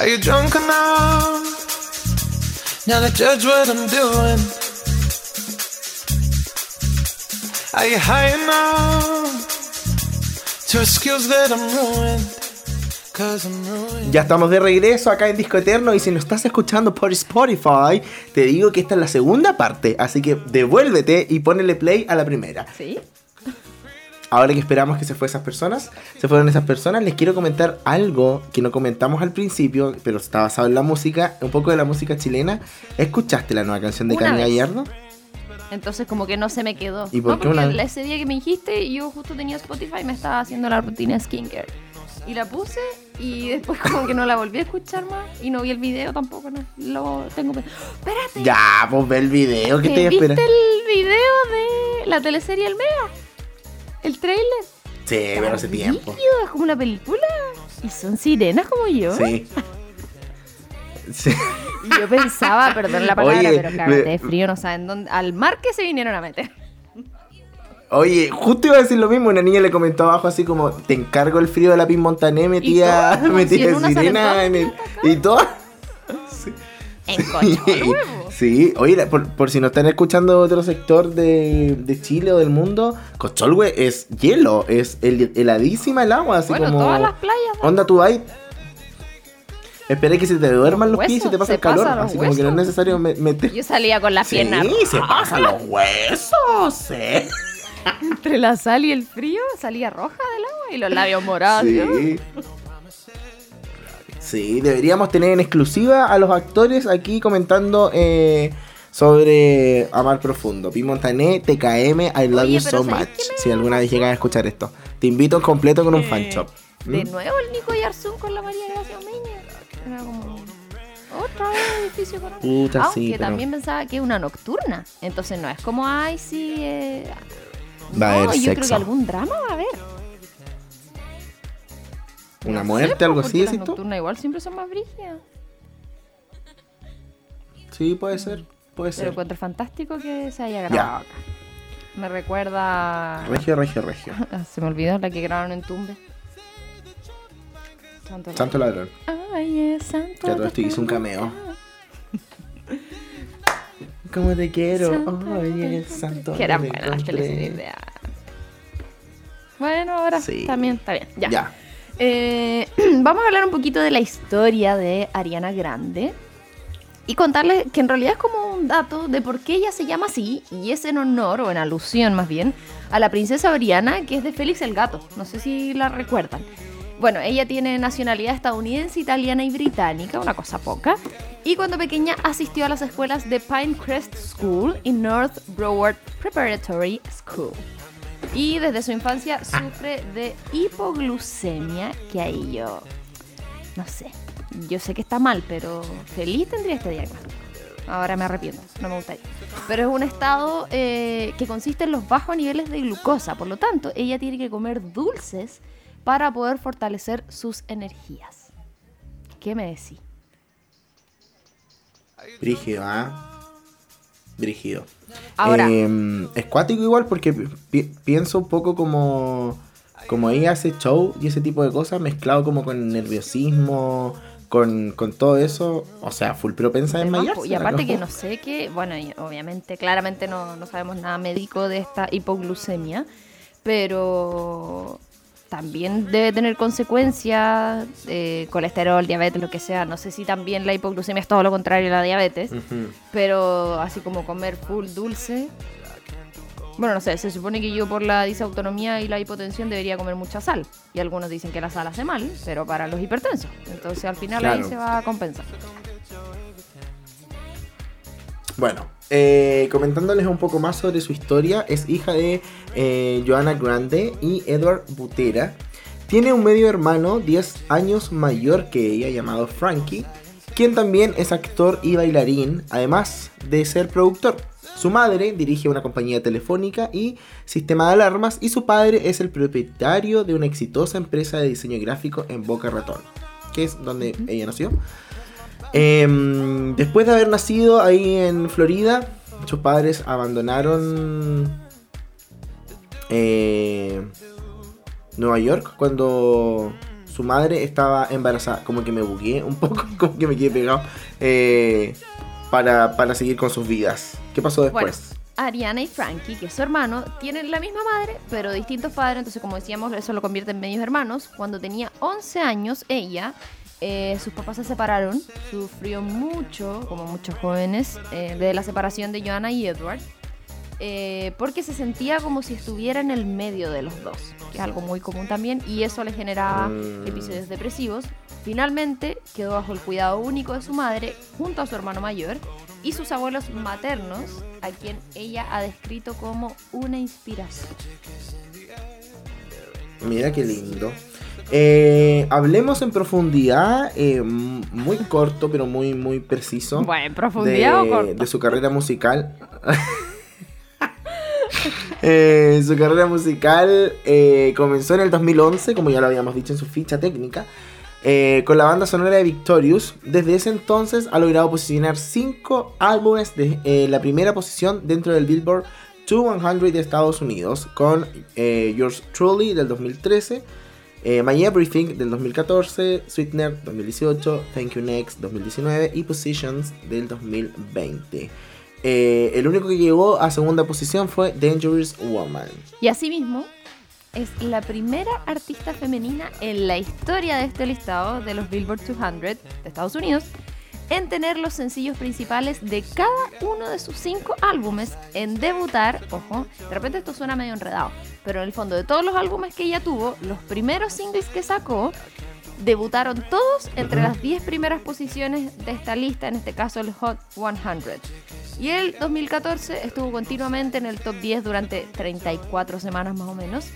Are you drunk enough now to judge what I'm doing? Are you high enough to excuse that I'm ruined? Cause I'm ruined. Ya estamos de regreso acá en Disco Eterno y si nos estás escuchando por Spotify, te digo que esta es la segunda parte, así que devuélvete y ponele play a la primera. ¿Sí? Ahora que esperamos que se fueran esas personas, se fueron esas personas, les quiero comentar algo que no comentamos al principio, pero está basado en la música, un poco de la música chilena. ¿Escuchaste la nueva canción de vez. Gallardo? Entonces como que no se me quedó. ¿Y por no, qué porque una- ese día que me dijiste, yo justo tenía Spotify y me estaba haciendo la rutina skincare. Y la puse y después como que no la volví a escuchar más y no vi el video tampoco, no. Lo tengo... pe- Espérate. Ya, pues ve el video, ¿qué ¿que te ¿Viste esperas? el video de la teleserie El Mega? ¿El trailer? Sí, pero hace tiempo. Es como una película. Y son sirenas como yo. Sí. Sí. Y yo pensaba, perdón la palabra, Oye, pero cágate me- de frío, no saben dónde. Al mar que se vinieron a meter. Oye, justo iba a decir lo mismo, una niña le comentó abajo así como, te encargo el frío de la Pin Montané, metía, metía en sirena en el, y todo. En Cocholuevo. Sí, oye, la- por, por si no están escuchando otro sector de, de Chile o del mundo, Cocholwe es hielo, es hel- heladísima el agua, así Bueno, como... todas las playas. ¿no? Onda, tú vas Esperé que se te duerman los, Los pies y se te huesos, pasa se el calor. Así como que no es necesario me- meter... Yo salía con la Sí, pierna se pasan los huesos, sí. entre la sal y el frío, salía roja del agua y los labios morados. ¿no? Sí. Deberíamos tener en exclusiva a los actores aquí comentando eh, sobre Amar Profundo. Pi Montané, TKM, I love Oye, you so ¿sabes much. me Si alguna vez llegan a escuchar esto, te invito en completo con un fan shop. De ¿Mm? nuevo el Nico Yarzún con la María Gracia como otra vez edificio económico. Puta, Aunque sí, pero también pensaba que es una nocturna. Entonces no es como, ay, sí. eh, Va a no, haber yo creo sexo. que algún drama va a haber. Una No muerte, sé, algo así, las nocturnas igual siempre son más brígidas. Sí, puede ser, puede Pero ser. encuentro fantástico que se haya grabado acá. Me recuerda. Regio, regio, regio. Se me olvidó la que grabaron en Tumbe. Santo, Santo ladrón. Ay, es santo. Ya todo esto hizo un cameo. ¿Cómo te quiero? Santo Oye, santo. Que eran buenas las teleseries de antes. Bueno, ahora Sí. también está bien. Ya. Ya. Eh, vamos a hablar un poquito de la historia de Ariana Grande. Y contarles que en realidad es como un dato de por qué ella se llama así. Y es en honor, o en alusión más bien, a la princesa Ariana, que es de Félix el Gato. No sé si la recuerdan. Bueno, ella tiene nacionalidad estadounidense, italiana y británica, una cosa poca. Y cuando pequeña asistió a las escuelas de Pinecrest School y North Broward Preparatory School. Y desde su infancia sufre de hipoglucemia, que ahí yo, no sé, yo sé que está mal, pero feliz tendría este diagnóstico. Ahora me arrepiento, no me gustaría. Pero es un estado eh, que consiste en los bajos niveles de glucosa, por lo tanto, ella tiene que comer dulces para poder fortalecer sus energías. ¿Qué me decís? Brígido, ¿ah? Brígido. Ahora, Eh, es cuático igual porque pi- pienso un poco como, como ella hace show y ese tipo de cosas mezclado como con nerviosismo, con, con todo eso. O sea, full propensa en Además, desmayarse. y aparte ¿no? que no sé qué, bueno, y obviamente, claramente no, no sabemos nada médico de esta hipoglucemia, pero también debe tener consecuencias, eh, colesterol, diabetes, lo que sea. No sé si también la hipoglucemia es todo lo contrario a la diabetes, pero así como comer full dulce. Bueno, no sé, se supone que yo por la disautonomía y la hipotensión debería comer mucha sal. Y algunos dicen que la sal hace mal, pero para los hipertensos. Entonces al final ahí se va a compensar. Bueno, eh, comentándoles un poco más sobre su historia, es hija de eh, Joanna Grande y Edward Butera. Tiene un medio hermano 10 años mayor que ella llamado Frankie, quien también es actor y bailarín, además de ser productor. Su madre dirige una compañía telefónica y sistema de alarmas y su padre es el propietario de una exitosa empresa de diseño gráfico en Boca Ratón, que es donde ella nació. Em, después de haber nacido ahí en Florida, sus padres abandonaron eh, Nueva York cuando su madre estaba embarazada. Como que me bugué un poco, como que me quedé pegado. eh, para, para seguir con sus vidas. ¿Qué pasó Bueno, después? Ariana y Frankie, que es su hermano, tienen la misma madre, pero distintos padres, entonces como decíamos, eso lo convierte en medios hermanos. Cuando tenía 11 años, ella, eh, sus papás se separaron, sufrió mucho, como muchos jóvenes, eh, de la separación de Joanna y Edward, eh, porque se sentía como si estuviera en el medio de los dos, que es algo muy común también, y eso le generaba Mm. episodios depresivos. Finalmente quedó bajo el cuidado único de su madre junto a su hermano mayor y sus abuelos maternos, a quien ella ha descrito como una inspiración. Mira qué lindo. Eh, hablemos en profundidad, eh, muy corto, pero muy, muy preciso. Bueno, en profundidad o de, corto. de su carrera musical. Eh, su carrera musical comenzó en el 2011, como ya lo habíamos dicho en su ficha técnica, con la banda sonora de Victorious. Desde ese entonces ha logrado posicionar 5 álbumes de la primera posición dentro del Billboard 200 de Estados Unidos, con Yours Truly del 2013. Eh, My Everything del 2014, Sweetener 2018, Thank You Next 2019 y Positions del 2020. Eh, el único que llegó a segunda posición fue Dangerous Woman. Y asimismo, es la primera artista femenina en la historia de este listado de los Billboard 200 de Estados Unidos en tener los sencillos principales de cada uno de sus cinco álbumes en debutar, ojo, de repente esto suena medio enredado, pero en el fondo de todos los álbumes que ella tuvo, los primeros singles que sacó debutaron todos entre las 10 primeras posiciones de esta lista, en este caso el Hot 100. Y el 2014 estuvo continuamente en el top 10 durante 34 semanas más o menos.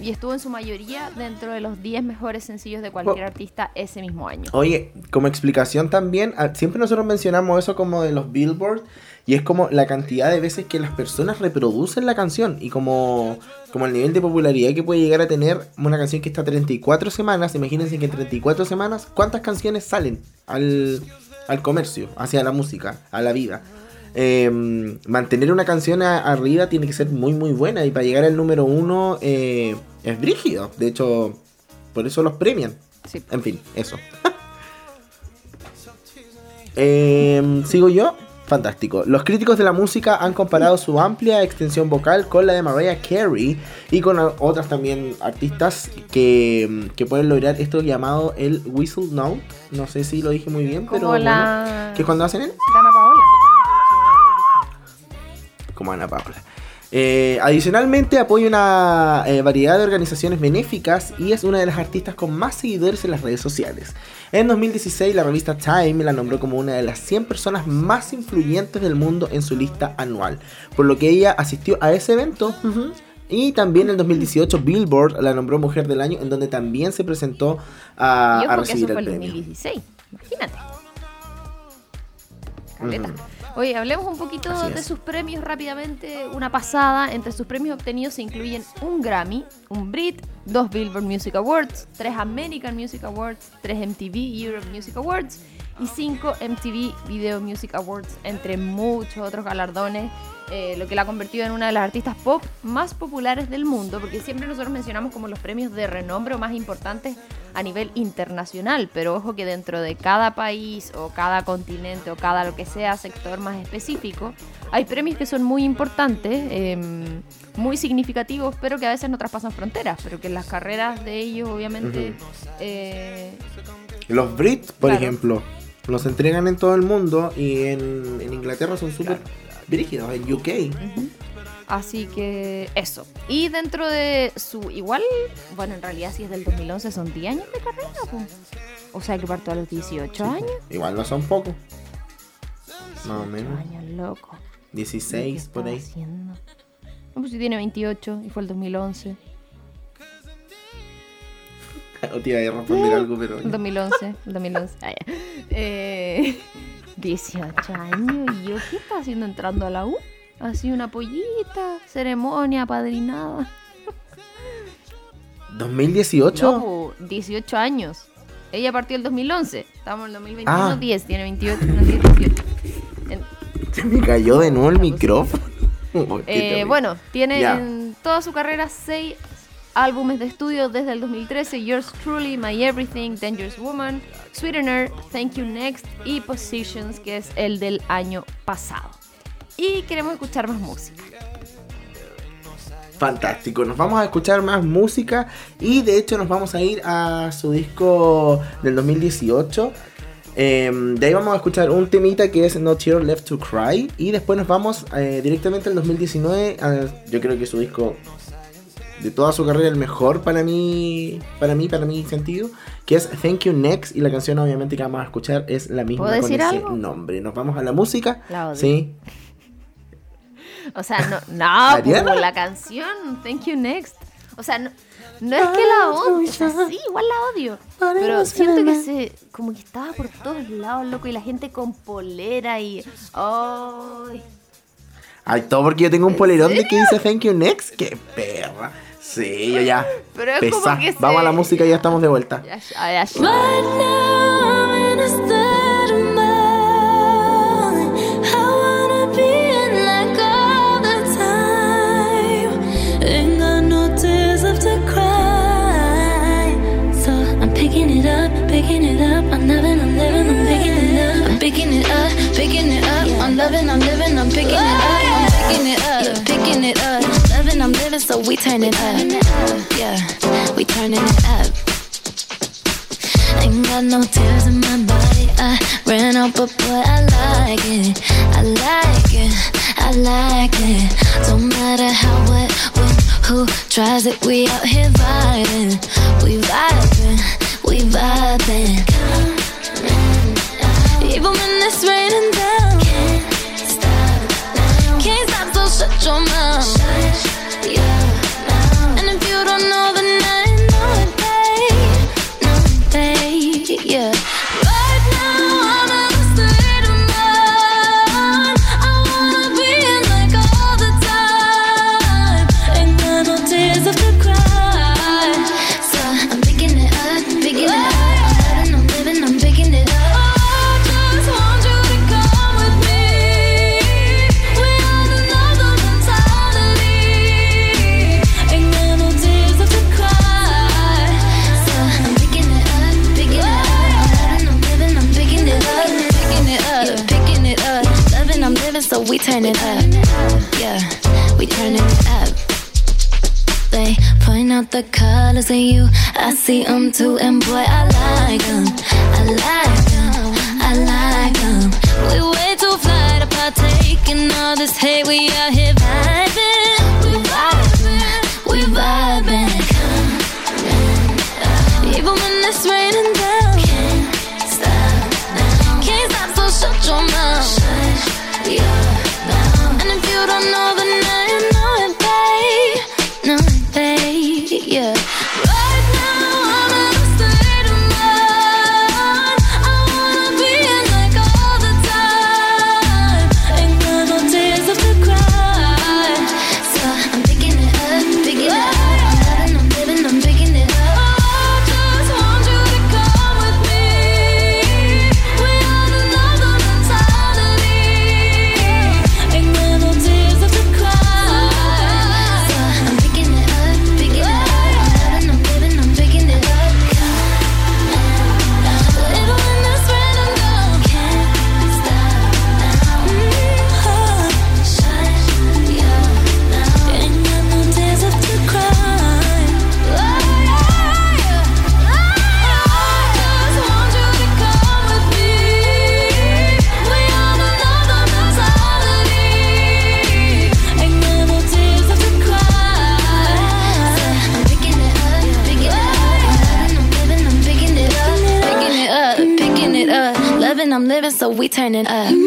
Y estuvo en su mayoría dentro de los 10 mejores sencillos de cualquier Oh. artista ese mismo año. Oye, como explicación también, ah, siempre nosotros mencionamos eso como de los Billboard y es como la cantidad de veces que las personas reproducen la canción y como, como el nivel de popularidad que puede llegar a tener una canción que está 34 semanas. Imagínense que en 34 semanas, ¿cuántas canciones salen al, al comercio, hacia la música, a la vida? Eh, mantener una canción a- arriba tiene que ser muy muy buena y para llegar al número uno eh, es brígido. De hecho, por eso los premian. Sí. En fin, eso. Em, Sigo yo. Fantástico. Los críticos de la música han comparado su amplia extensión vocal con la de Mariah Carey y con otras también artistas que, que pueden lograr esto llamado el whistle note. No sé si lo dije muy bien, pero bueno, que es cuando hacen el Dana Paola. Como Ana Paula. Eh, adicionalmente apoya una eh, variedad de organizaciones benéficas y es una de las artistas con más seguidores en las redes sociales. En 2016 la revista Time la nombró como una de las 100 personas más influyentes del mundo en su lista anual, por lo que ella asistió a ese evento. ujú, Y también en 2018 Billboard la nombró Mujer del Año, en donde también se presentó a, y a eso recibir fue el el premio. 2016. Imagínate. Caleta. Ujú. Oye, hablemos un poquito Así de es. sus premios rápidamente. Una pasada. Entre sus premios obtenidos se incluyen un Grammy, un Brit, dos Billboard Music Awards, tres American Music Awards, tres MTV Europe Music Awards y cinco MTV Video Music Awards, entre muchos otros galardones. eh, lo que la ha convertido en una de las artistas pop más populares del mundo, porque siempre nosotros mencionamos como los premios de renombre o más importantes a nivel internacional, pero ojo que dentro de cada país o cada continente o cada lo que sea sector más específico, hay premios que son muy importantes, em, muy significativos, pero que a veces no traspasan fronteras, pero que en las carreras de ellos obviamente... Ujú. eh, Los Brits, por Claro. ejemplo, los entregan en todo el mundo y en, en Inglaterra son súper brígidos, en UK. Ujú. Así que eso. Y dentro de su. Igual, bueno, en realidad si es del 2011 son 10 años de carrera, po. O sea que partió a los 18 años. Igual no son pocos. Más o 18 menos. años, loco. 16 ¿Qué por ahí. haciendo? No, pues si tiene 28 y fue el 2011. O te iba a responder algo, pero. El 2011, el 2011. Ah, ya. Eh, 18 años. ¿Y yo qué estaba haciendo entrando a la U? Así una pollita, ceremonia, padrinada. 2018. No, po, 18 años. Ella partió el 2011. Estamos en el 2021, Ah. 10, tiene 28, no tiene 18. En- Se me cayó de nuevo el micrófono. Eh, bueno, tiene Ya. en toda su carrera 6 álbumes de estudio desde el 2013, Yours Truly, My Everything, Dangerous Woman, Sweetener, Thank You Next y Positions, que es el del año pasado. Y queremos escuchar más música. Fantástico, nos vamos a escuchar más música y de hecho nos vamos a ir a su disco del 2018. Em, de ahí vamos a escuchar un temita que es No Tear Left to Cry y después nos vamos eh, directamente al 2019. a- yo creo que su disco de toda su carrera el mejor para mí, para mí, para mi sentido, que es Thank You Next y la canción obviamente que vamos a escuchar es la misma ¿Puedo con decir ese algo? nombre. Nos vamos a la música. La odio. Sí. O sea, no, no, la canción, Thank You Next. O sea, no, no es que la odie, sí, igual la odio. Pero siento que se, como que estaba por todos lados, loco, y la gente con polera y... ¡Ay! Ay, todo porque yo tengo un polerón de que dice Thank You Next. ¡Qué perra! Sí, yo ya. Pero es como Pesa. que se- Vamos a la música y ya estamos de vuelta. Ya, ya, ya, ya. Now I'm in a state of mind. I wanna be in like all the time. Ain't got no tears left to cry. So I'm picking it up, picking it up. I'm loving, I'm living, I'm picking it up. I'm picking it up, picking it up. I'm loving, I'm living, I'm picking it up. I'm picking it up, yeah, picking it up. So we turn it up. Yeah, we turning it up. Ain't got no tears in my body. I ran out, but boy, I like it. I like it. I like it. Don't matter how, what, when, who tries it. We out here vibing. We vibing. We vibing. Even when it's raining down. Can't stop. Can't stop, so shut your mouth. We turn it up. Yeah, we turning it up. They point out the colors in you. I see them too, and boy, I like them. I like them. I like them. We way too fly to partake in all this hate. We out here vibing. another we turn it up.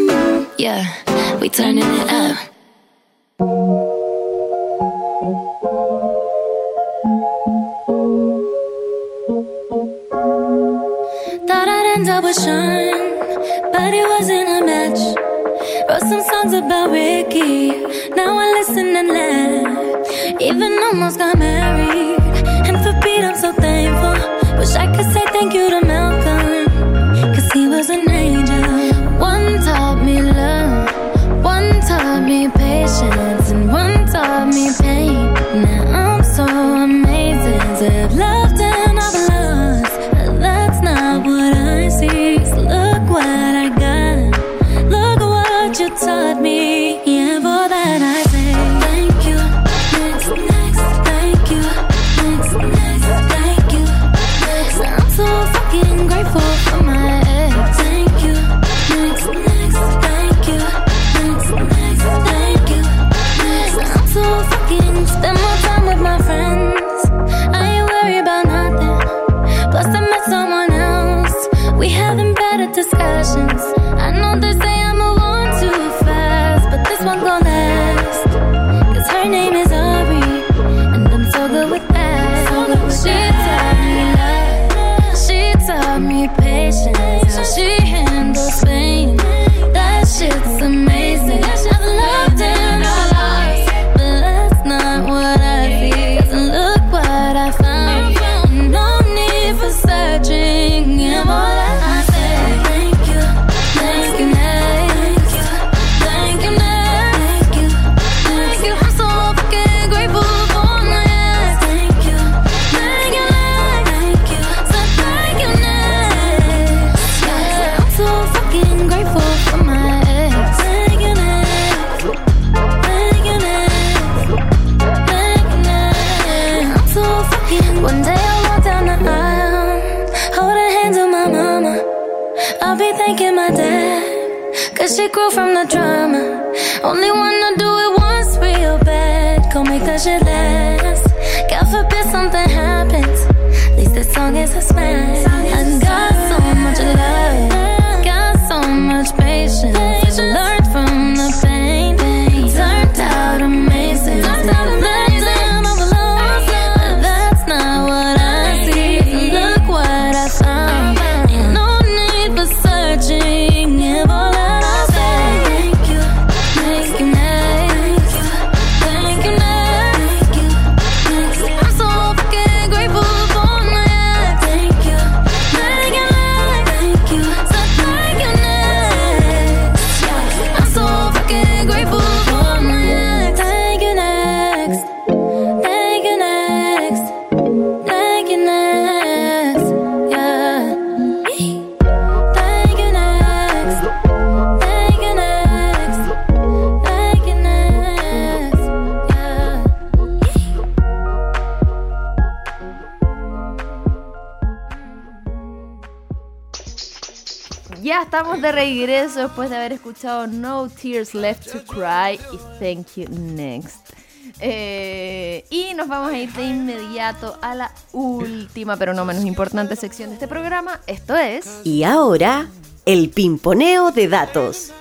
Estamos de regreso después de haber escuchado No Tears Left to Cry y Thank You Next. Eh, y nos vamos a ir de inmediato a la última, pero no menos importante sección de este programa. Esto es. Y ahora, el pimponeo de datos.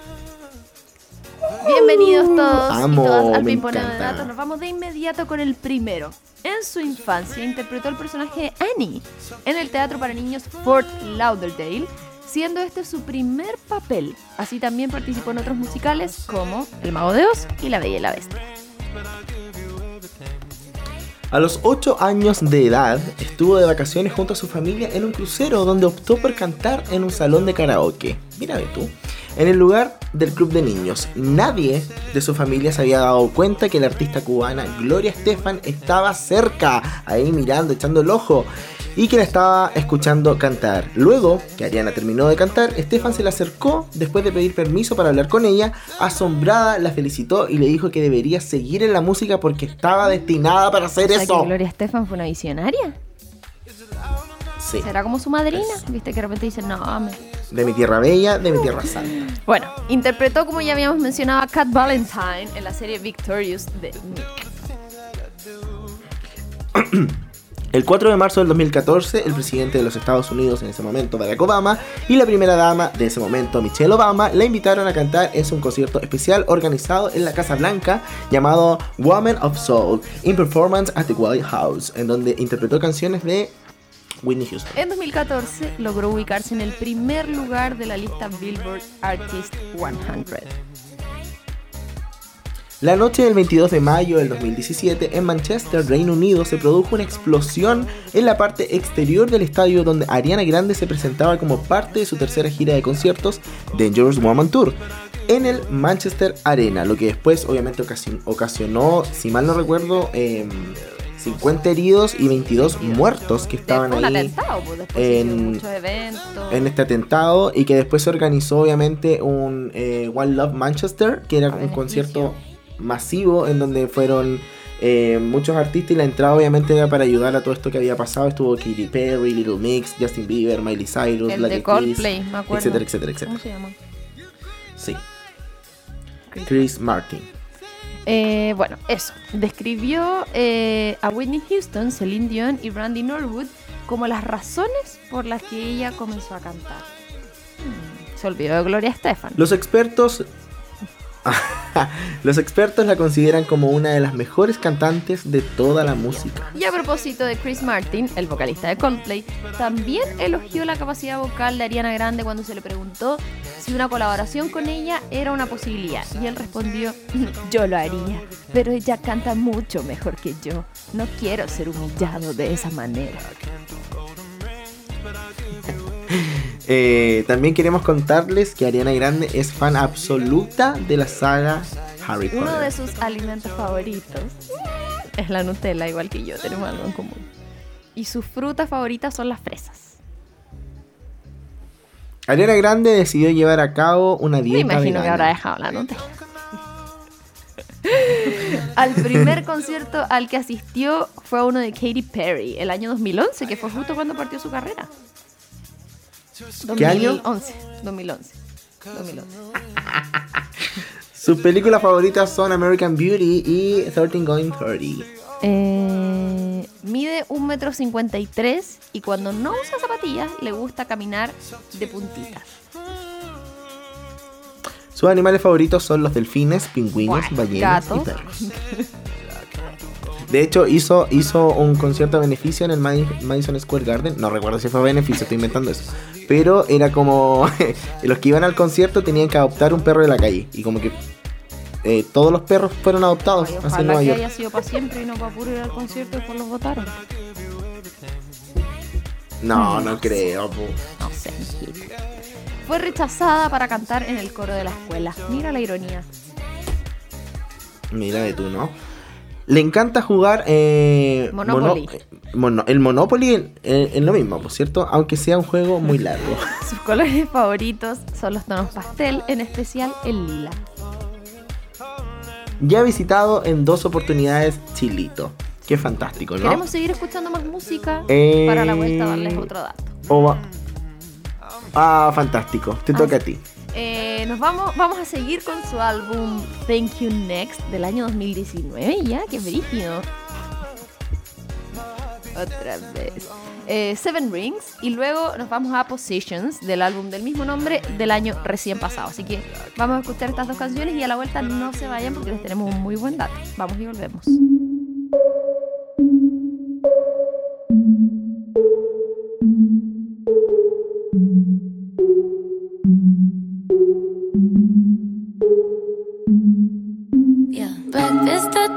Bienvenidos todos Amo, y todas al Pimponeo de. Datos. Nos vamos de inmediato con el primero. En su infancia interpretó el personaje de Annie en el teatro para niños Fort Lauderdale, siendo este su primer papel. Así también participó en otros musicales como El Mago de Oz y La Bella y la Bestia. A los 8 años de edad estuvo de vacaciones junto a su familia en un crucero donde optó por cantar en un salón de karaoke. Mira ve tú. En el lugar del club de niños. Nadie de su familia se había dado cuenta que la artista cubana Gloria Estefan estaba cerca, ahí mirando, echando el ojo. Y que la estaba escuchando cantar. Luego que Ariana terminó de cantar, Estefan se le acercó después de pedir permiso para hablar con ella. Asombrada, la felicitó y le dijo que debería seguir en la música porque estaba destinada para hacer O sea, eso. que Gloria Estefan fue una visionaria. Sí. ¿Será como su madrina? Viste que de repente dicen, no, me... De mi tierra bella, de mi tierra santa. Bueno, interpretó, como ya habíamos mencionado, a Cat Valentine en la serie Victorious de Nick. El 4 de marzo del 2014, el presidente de los Estados Unidos en ese momento, Barack Obama, y la primera dama de ese momento, Michelle Obama, la invitaron a cantar en un concierto especial organizado en la Casa Blanca llamado Woman of Soul in Performance at the White House, en donde interpretó canciones de Whitney Houston. En 2014 logró ubicarse en el primer lugar de la lista Billboard Artist 100. La noche del 22 de mayo del 2017, en Manchester, Reino Unido, se produjo una explosión en la parte exterior del estadio donde Ariana Grande se presentaba como parte de su tercera gira de conciertos Dangerous Woman Tour en el Manchester Arena, lo que después obviamente ocasi- ocasionó, si mal no recuerdo, em, 50 heridos y 22 muertos que estaban ahí atentado, pues, en- en este atentado y que después se organizó obviamente un eh, One Love Manchester, que era un concierto masivo en donde fueron eh, muchos artistas y la entrada obviamente era para ayudar a todo esto que había pasado. Estuvo Katy Perry, Little Mix, Justin Bieber, Miley Cyrus, el de Coldplay, me acuerdo. etcétera, etcétera, etcétera. ¿Cómo se llama? Sí, Chris. Chris Martin. Eh, bueno, eso. Describió eh, a Whitney Houston, Celine Dion y Brandy Norwood como las razones por las que ella comenzó a cantar. Hmm, Se olvidó de Gloria Estefan. Los expertos Los expertos la consideran como una de las mejores cantantes de toda la música. Y a propósito de Chris Martin, el vocalista de Coldplay, también elogió la capacidad vocal de Ariana Grande cuando se le preguntó si una colaboración con ella era una posibilidad. Y él respondió, yo lo haría, pero ella canta mucho mejor que yo. No quiero ser humillado de esa manera. Eh, también queremos contarles que Ariana Grande es fan absoluta de la saga Harry Potter. Uno de sus alimentos favoritos es la Nutella, igual que yo, tenemos algo en común. Y sus frutas favoritas son las fresas. Ariana Grande decidió llevar a cabo una Me dieta imagino que habrá dejado la Nutella. al primer concierto al que asistió fue a uno de Katy Perry, el año 2011, que fue justo cuando partió su carrera. ¿Qué año? 2011. 2011. 2011. Sus películas favoritas son American Beauty y 13 Going 30. Eh, mide 1,53 m y cuando no usa zapatillas le gusta caminar de puntitas. Sus animales favoritos son los delfines, pingüinos, ballenas y perros. De hecho, hizo, hizo un concierto a beneficio en el Madi- Madison Square Garden. No recuerdo si fue a beneficio, estoy inventando eso. Pero era como. los que iban al concierto tenían que adoptar un perro de la calle. Y como que eh, todos los perros fueron adoptados Ay, hacia ojalá Nueva que York. haya sido para siempre y no para puro ir al concierto después los votaron. No, no creo. po. No sé. Fue rechazada para cantar en el coro de la escuela. Mira la ironía. Mira de tú, ¿no? Le encanta jugar eh, Monopoly. mono- eh, mono- el Monopoly en, en- en lo mismo, por cierto, aunque sea un juego muy largo. Sus colores favoritos son los tonos pastel, en especial el lila. Ya ha visitado en dos oportunidades Chilito. Qué fantástico, ¿no? Queremos seguir escuchando más música Eh, para la vuelta darles otro dato. O va- Ah, fantástico. Te Ah, toca a ti. Nos vamos, vamos a seguir con su álbum Thank You Next del año 2019 ya, qué brígido. Otra vez. Eh, Seven Rings y luego nos vamos a Positions del álbum del mismo nombre del año recién pasado. Así que vamos a escuchar estas dos canciones y a la vuelta no se vayan porque les tenemos un muy buen dato. Vamos y volvemos.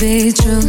be true.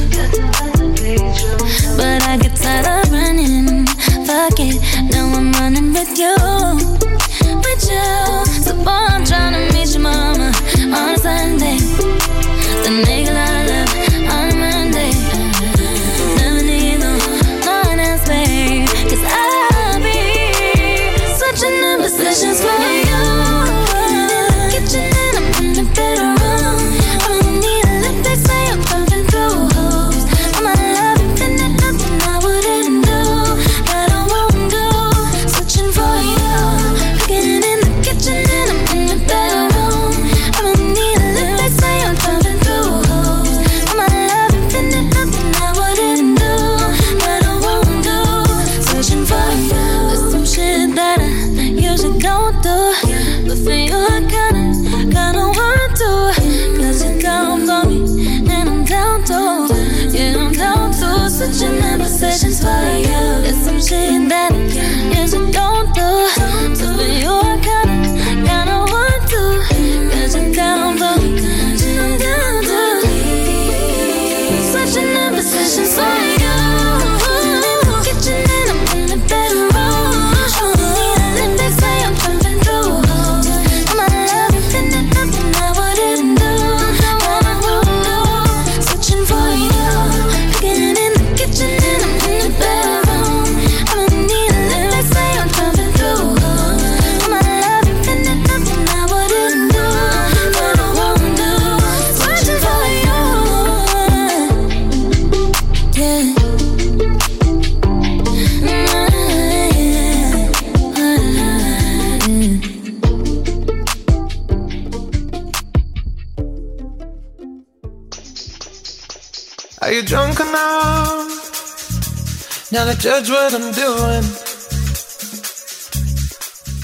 Now to judge what I'm doing?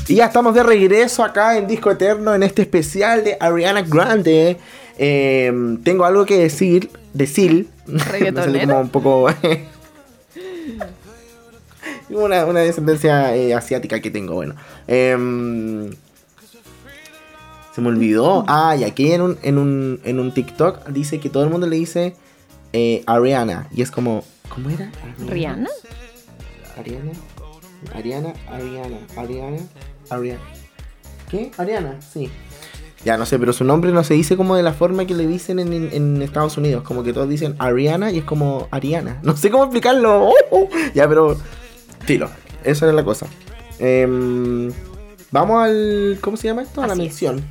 Y ya estamos de regreso acá en Disco Eterno en este especial de Ariana Grande. Eh, tengo algo que decir, decir. Me sale Reggaetonero. como un poco una, una descendencia eh, asiática que tengo, bueno. Em, se me olvidó. Ah, y aquí en un, en un, en un TikTok dice que todo el mundo le dice eh, Ariana. Y es como, ¿cómo era? ¿Rihanna? Ariana. Ariana, Ariana, Ariana, Ariana. ¿Qué? Ariana, sí. Ya no sé, pero su nombre no se dice como de la forma que le dicen en, en- en Estados Unidos. Como que todos dicen Ariana y es como Ariana. No sé cómo explicarlo. Oh, oh. Ya, pero. Tilo. Eso era la cosa. Em, vamos al. ¿Cómo se llama esto? A la es.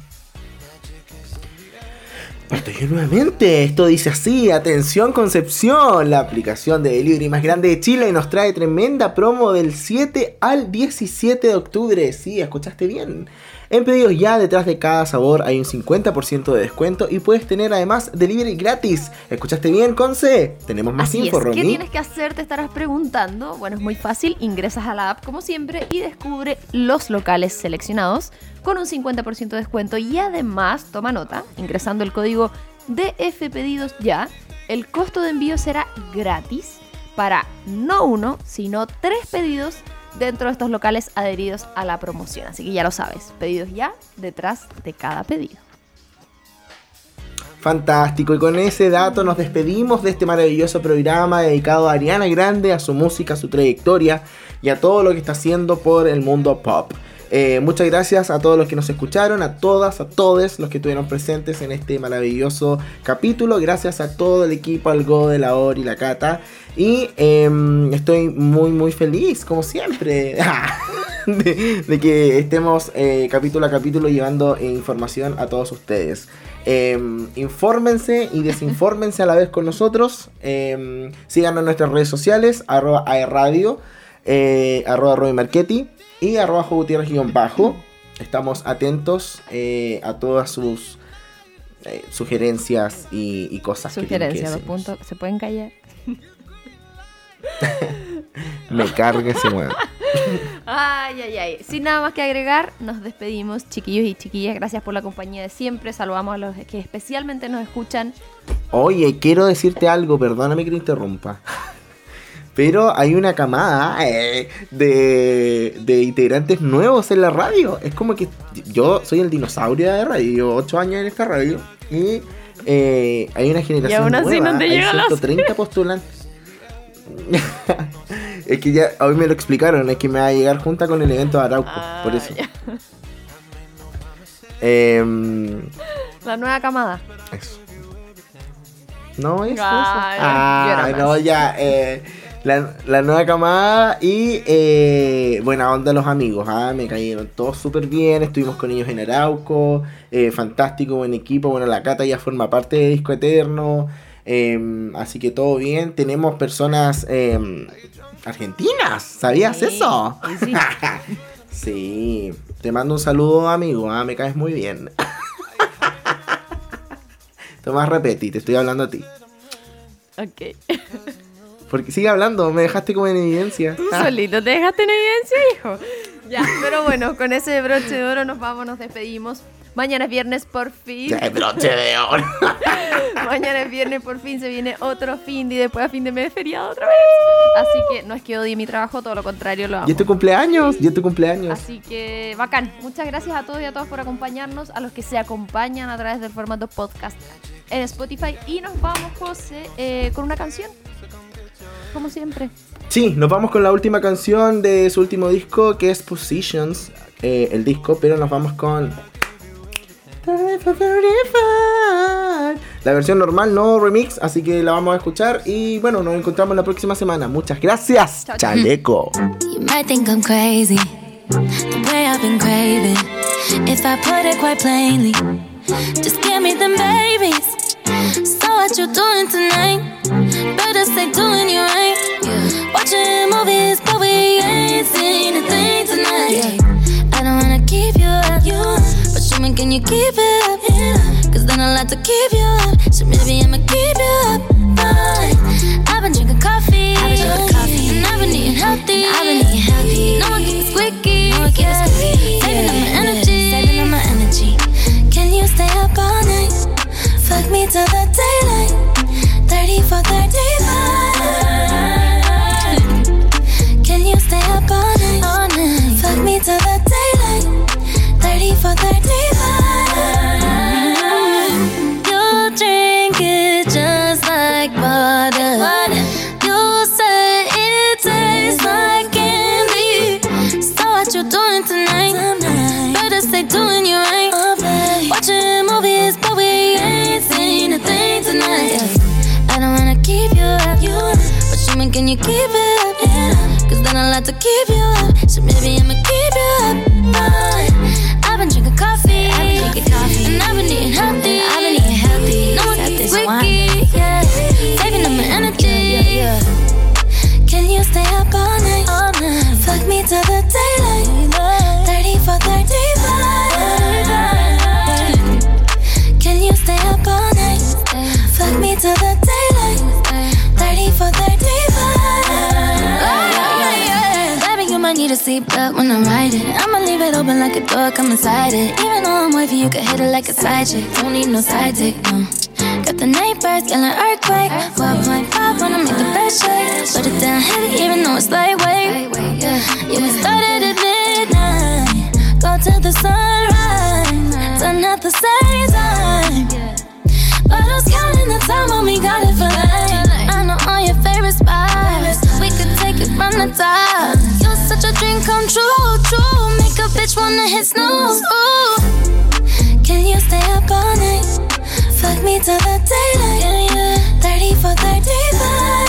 Parto nuevamente. Esto dice así: Atención, Concepción. La aplicación de delivery más grande de Chile nos trae tremenda promo del 7 al 17 de octubre. Sí, escuchaste bien. En pedidos ya, detrás de cada sabor hay un 50% de descuento y puedes tener además delivery gratis. ¿Escuchaste bien, Conce? Tenemos más Así info, es. ¿Qué tienes que hacer? Te estarás preguntando. Bueno, es muy fácil. Ingresas a la app como siempre y descubre los locales seleccionados con un 50% de descuento. Y además, toma nota, ingresando el código DF Pedidos ya, el costo de envío será gratis para no uno, sino tres pedidos dentro de estos locales adheridos a la promoción. Así que ya lo sabes, pedidos ya detrás de cada pedido. Fantástico, y con ese dato nos despedimos de este maravilloso programa dedicado a Ariana Grande, a su música, a su trayectoria y a todo lo que está haciendo por el mundo pop. Eh, muchas gracias a todos los que nos escucharon, a todas, a todos los que estuvieron presentes en este maravilloso capítulo. Gracias a todo el equipo, al Go, de la Or y la Cata. Y em, estoy muy, muy feliz, como siempre, de, que estemos eh, capítulo a capítulo llevando eh, información a todos ustedes. Em, infórmense y desinfórmense a la vez con nosotros. Em, síganos en nuestras redes sociales, arroba aerradio, eh, arroba Roy Marchetti y arroba Jo Gutiérrez guion bajo. Estamos atentos eh, a todas sus eh, sugerencias y, y cosas que que Sugerencia, dos decirnos. puntos. ¿Se pueden callar? Me cargue ese mueve. Ay, ay, ay. Sin nada más que agregar, nos despedimos, chiquillos y chiquillas. Gracias por la compañía de siempre. Saludamos a los que especialmente nos escuchan. Oye, quiero decirte algo, perdóname que te interrumpa. Pero hay una camada eh, de, de integrantes nuevos en la radio. Es como que yo soy el dinosaurio de radio, llevo 8 años en esta radio. Y eh, hay una generación aún así nueva. no te hay llega la 130 postulantes. es que ya hoy me lo explicaron, es que me va a llegar junta con el evento de Arauco, por Ah, eso. ya. Em, La nueva camada. Eso. No, eso. eso. Ah, no, ya. eh, la, la nueva camada y eh, buena onda los amigos. ah, Me cayeron todos súper bien. Estuvimos con ellos en Arauco. eh, fantástico, buen equipo. Bueno, la Cata ya forma parte de Disco Eterno. eh, así que todo bien. Tenemos personas eh, argentinas. ¿Sabías Sí, eso? sí. sí. Te mando un saludo, amigo. ah, Me caes muy bien. Tomás Repeti, te estoy hablando a ti. Ok. Porque sigue hablando, me dejaste como en evidencia. Tú Ah, solito te dejaste en evidencia, hijo. Ya, pero bueno, con ese broche de oro nos vamos, nos despedimos. Mañana es viernes por fin. ya, broche de oro. Mañana es viernes por fin, se viene otro fin y después a fin de mes feriado otra vez. Así que no es que odie mi trabajo, todo lo contrario, lo amo. Y es tu cumpleaños, y es tu cumpleaños. Así que bacán. Muchas gracias a todos y a todas por acompañarnos, a los que se acompañan a través del formato podcast en Spotify. Y nos vamos, José, eh, con una canción. Como siempre. Sí, nos vamos con la última canción de su último disco, que es Positions, eh, el disco, pero nos vamos con... La versión normal, no remix, así que la vamos a escuchar y bueno, nos encontramos la próxima semana. Muchas gracias, Chao, chaleco. You might think I'm crazy, the way I've been craving. If I put it quite plainly, just give me them babies. So what you doing tonight? Better stay doing you right. Watching movies, but we ain't seen a thing tonight. I don't wanna keep you up, but show me can you keep it up? Cause then I'll have to keep you up. So maybe I'ma keep you up. Fine. I've been drinking coffee, and I've been eating healthy. I've been eating healthy. No one keeps squeaky. No one keeps squeaky. Fuck me till the daylight. Keep it? Cause then I'll have to keep you a seatbelt when I ride it. I'ma leave it open like a door, come inside it. Even though I'm wifey, you can hit it like a side chick. Don't need no side dick, no. Got the neighbors yelling earthquake. 12.5 wanna make the best shake. Put it down heavy, even though it's lightweight. Yeah, we started at midnight. Go till the sunrise. Done at the same time. But I was counting the time when we got it for life. I know all your favorite spots. We could take it from the top. Come true, true. Make a bitch wanna hit snooze. Ooh. Can you stay up all night? Fuck me till the daylight. 30 for 35.